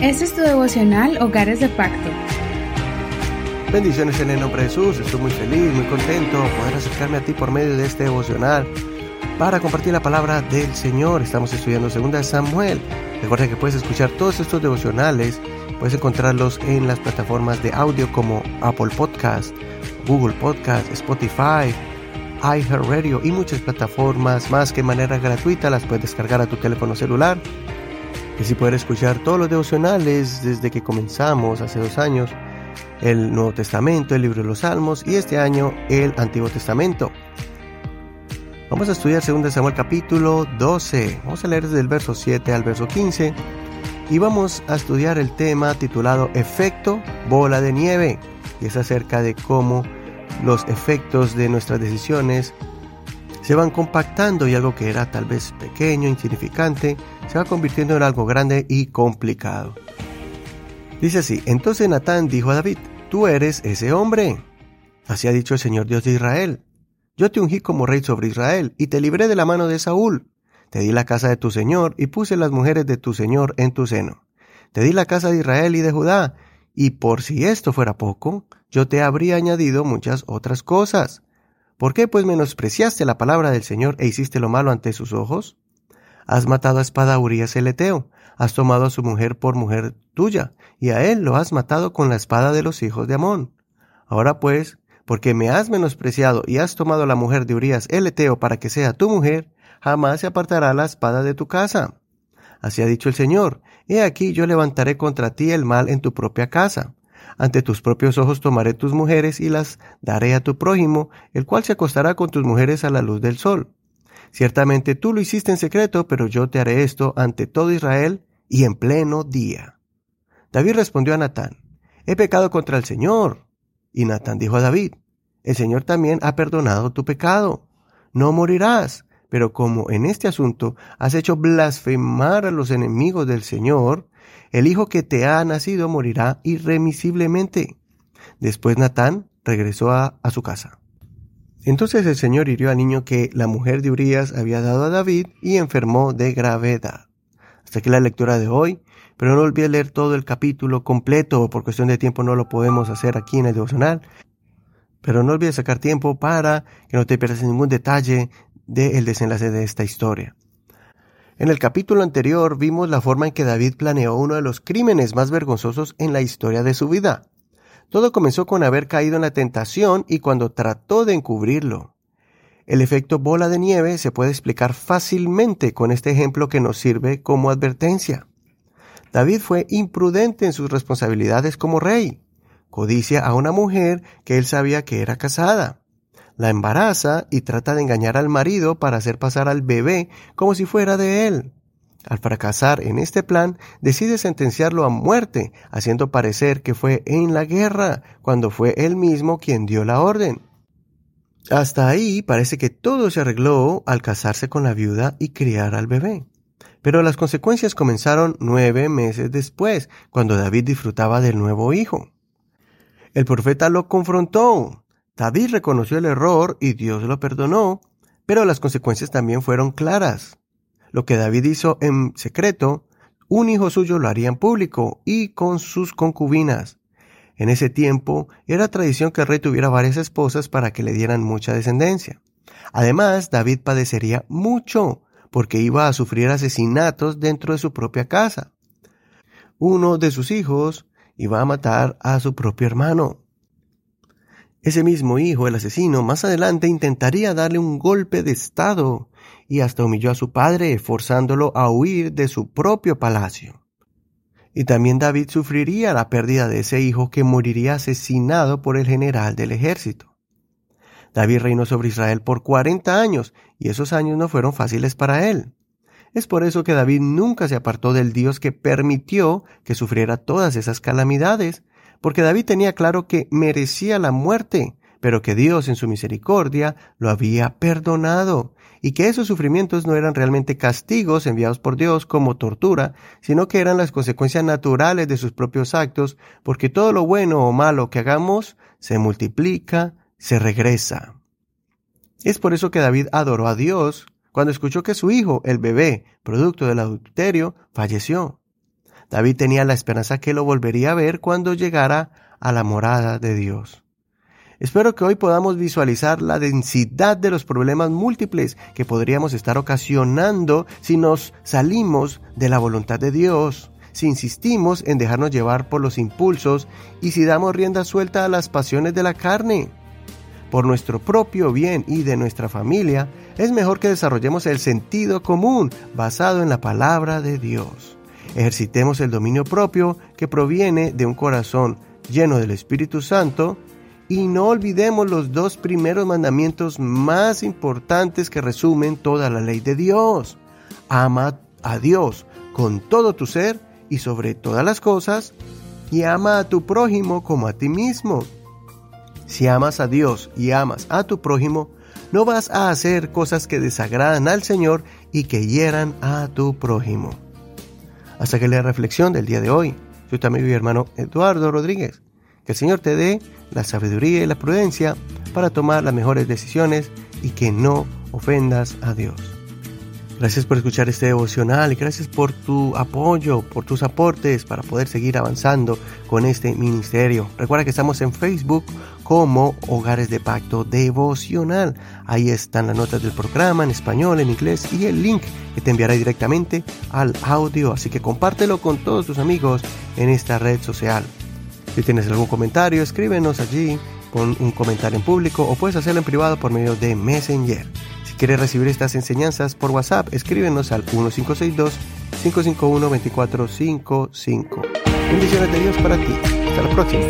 Este es tu devocional Hogares de Pacto. Bendiciones en el nombre de Jesús, estoy muy feliz, muy contento de poder acercarme a ti por medio de este devocional para compartir la palabra del Señor. Estamos estudiando 2 Samuel. Recuerda que puedes escuchar todos estos devocionales, puedes encontrarlos en las plataformas de audio como Apple Podcast, Google Podcast, Spotify, iHeartRadio y muchas plataformas más que de manera gratuita las puedes descargar a tu teléfono celular. Y si puedes escuchar todos los devocionales desde que comenzamos hace dos años, el Nuevo Testamento, el libro de los Salmos y este año el Antiguo Testamento. Vamos a estudiar 2 Samuel capítulo 12. Vamos a leer desde el verso 7 al verso 15 y vamos a estudiar el tema titulado Efecto bola de nieve. Y es acerca de cómo los efectos de nuestras decisiones se van compactando y algo que era tal vez pequeño, insignificante, se va convirtiendo en algo grande y complicado. Dice así, entonces Natán dijo a David, tú eres ese hombre. Así ha dicho el Señor Dios de Israel. Yo te ungí como rey sobre Israel y te libré de la mano de Saúl. Te di la casa de tu Señor y puse las mujeres de tu Señor en tu seno. Te di la casa de Israel y de Judá, y por si esto fuera poco, yo te habría añadido muchas otras cosas. ¿Por qué pues menospreciaste la palabra del Señor e hiciste lo malo ante sus ojos? Has matado a espada a Urias el Eteo, has tomado a su mujer por mujer tuya, y a él lo has matado con la espada de los hijos de Amón. Ahora pues, porque me has menospreciado y has tomado la mujer de Urias el Eteo para que sea tu mujer, jamás se apartará la espada de tu casa. Así ha dicho el Señor, he aquí yo levantaré contra ti el mal en tu propia casa. Ante tus propios ojos tomaré tus mujeres y las daré a tu prójimo, el cual se acostará con tus mujeres a la luz del sol. Ciertamente tú lo hiciste en secreto, pero yo te haré esto ante todo Israel y en pleno día. David respondió a Natán, He pecado contra el Señor. Y Natán dijo a David, El Señor también ha perdonado tu pecado. No morirás, pero como en este asunto has hecho blasfemar a los enemigos del Señor, el hijo que te ha nacido morirá irremisiblemente. Después Natán regresó a, su casa. Entonces el Señor hirió al niño que la mujer de Urias había dado a David y enfermó de gravedad. Hasta aquí la lectura de hoy, pero no olvides leer todo el capítulo completo, por cuestión de tiempo no lo podemos hacer aquí en el devocional. Pero no olvides sacar tiempo para que no te pierdas ningún detalle del desenlace de esta historia. En el capítulo anterior vimos la forma en que David planeó uno de los crímenes más vergonzosos en la historia de su vida. Todo comenzó con haber caído en la tentación y cuando trató de encubrirlo. El efecto bola de nieve se puede explicar fácilmente con este ejemplo que nos sirve como advertencia. David fue imprudente en sus responsabilidades como rey. Codicia a una mujer que él sabía que era casada la embaraza y trata de engañar al marido para hacer pasar al bebé como si fuera de él. Al fracasar en este plan, decide sentenciarlo a muerte, haciendo parecer que fue en la guerra, cuando fue él mismo quien dio la orden. Hasta ahí parece que todo se arregló al casarse con la viuda y criar al bebé. Pero las consecuencias comenzaron nueve meses después, cuando David disfrutaba del nuevo hijo. El profeta lo confrontó, David reconoció el error y Dios lo perdonó, pero las consecuencias también fueron claras. Lo que David hizo en secreto, un hijo suyo lo haría en público y con sus concubinas. En ese tiempo era tradición que el rey tuviera varias esposas para que le dieran mucha descendencia. Además, David padecería mucho porque iba a sufrir asesinatos dentro de su propia casa. Uno de sus hijos iba a matar a su propio hermano. Ese mismo hijo, el asesino, más adelante intentaría darle un golpe de estado y hasta humilló a su padre, forzándolo a huir de su propio palacio. Y también David sufriría la pérdida de ese hijo que moriría asesinado por el general del ejército. David reinó sobre Israel por cuarenta años, y esos años no fueron fáciles para él. Es por eso que David nunca se apartó del Dios que permitió que sufriera todas esas calamidades, porque David tenía claro que merecía la muerte, pero que Dios en su misericordia lo había perdonado, y que esos sufrimientos no eran realmente castigos enviados por Dios como tortura, sino que eran las consecuencias naturales de sus propios actos, porque todo lo bueno o malo que hagamos se multiplica, se regresa. Es por eso que David adoró a Dios cuando escuchó que su hijo, el bebé, producto del adulterio, falleció. David tenía la esperanza que lo volvería a ver cuando llegara a la morada de Dios. Espero que hoy podamos visualizar la densidad de los problemas múltiples que podríamos estar ocasionando si nos salimos de la voluntad de Dios, si insistimos en dejarnos llevar por los impulsos y si damos rienda suelta a las pasiones de la carne. Por nuestro propio bien y de nuestra familia, es mejor que desarrollemos el sentido común basado en la palabra de Dios. Ejercitemos el dominio propio que proviene de un corazón lleno del Espíritu Santo y no olvidemos los dos primeros mandamientos más importantes que resumen toda la ley de Dios. Ama a Dios con todo tu ser y sobre todas las cosas, y ama a tu prójimo como a ti mismo. Si amas a Dios y amas a tu prójimo, no vas a hacer cosas que desagradan al Señor y que hieran a tu prójimo. Hasta que la reflexión del día de hoy. Tu amigo y hermano Eduardo Rodríguez. Que el Señor te dé la sabiduría y la prudencia para tomar las mejores decisiones y que no ofendas a Dios. Gracias por escuchar este devocional y gracias por tu apoyo, por tus aportes para poder seguir avanzando con este ministerio. Recuerda que estamos en Facebook como Hogares de Pacto Devocional. Ahí están las notas del programa en español, en inglés y el link que te enviará directamente al audio. Así que compártelo con todos tus amigos en esta red social. Si tienes algún comentario, escríbenos allí con un comentario en público o puedes hacerlo en privado por medio de Messenger. Quieres recibir estas enseñanzas por WhatsApp, escríbenos al 1562-551-2455. Bendiciones de Dios para ti. Hasta la próxima.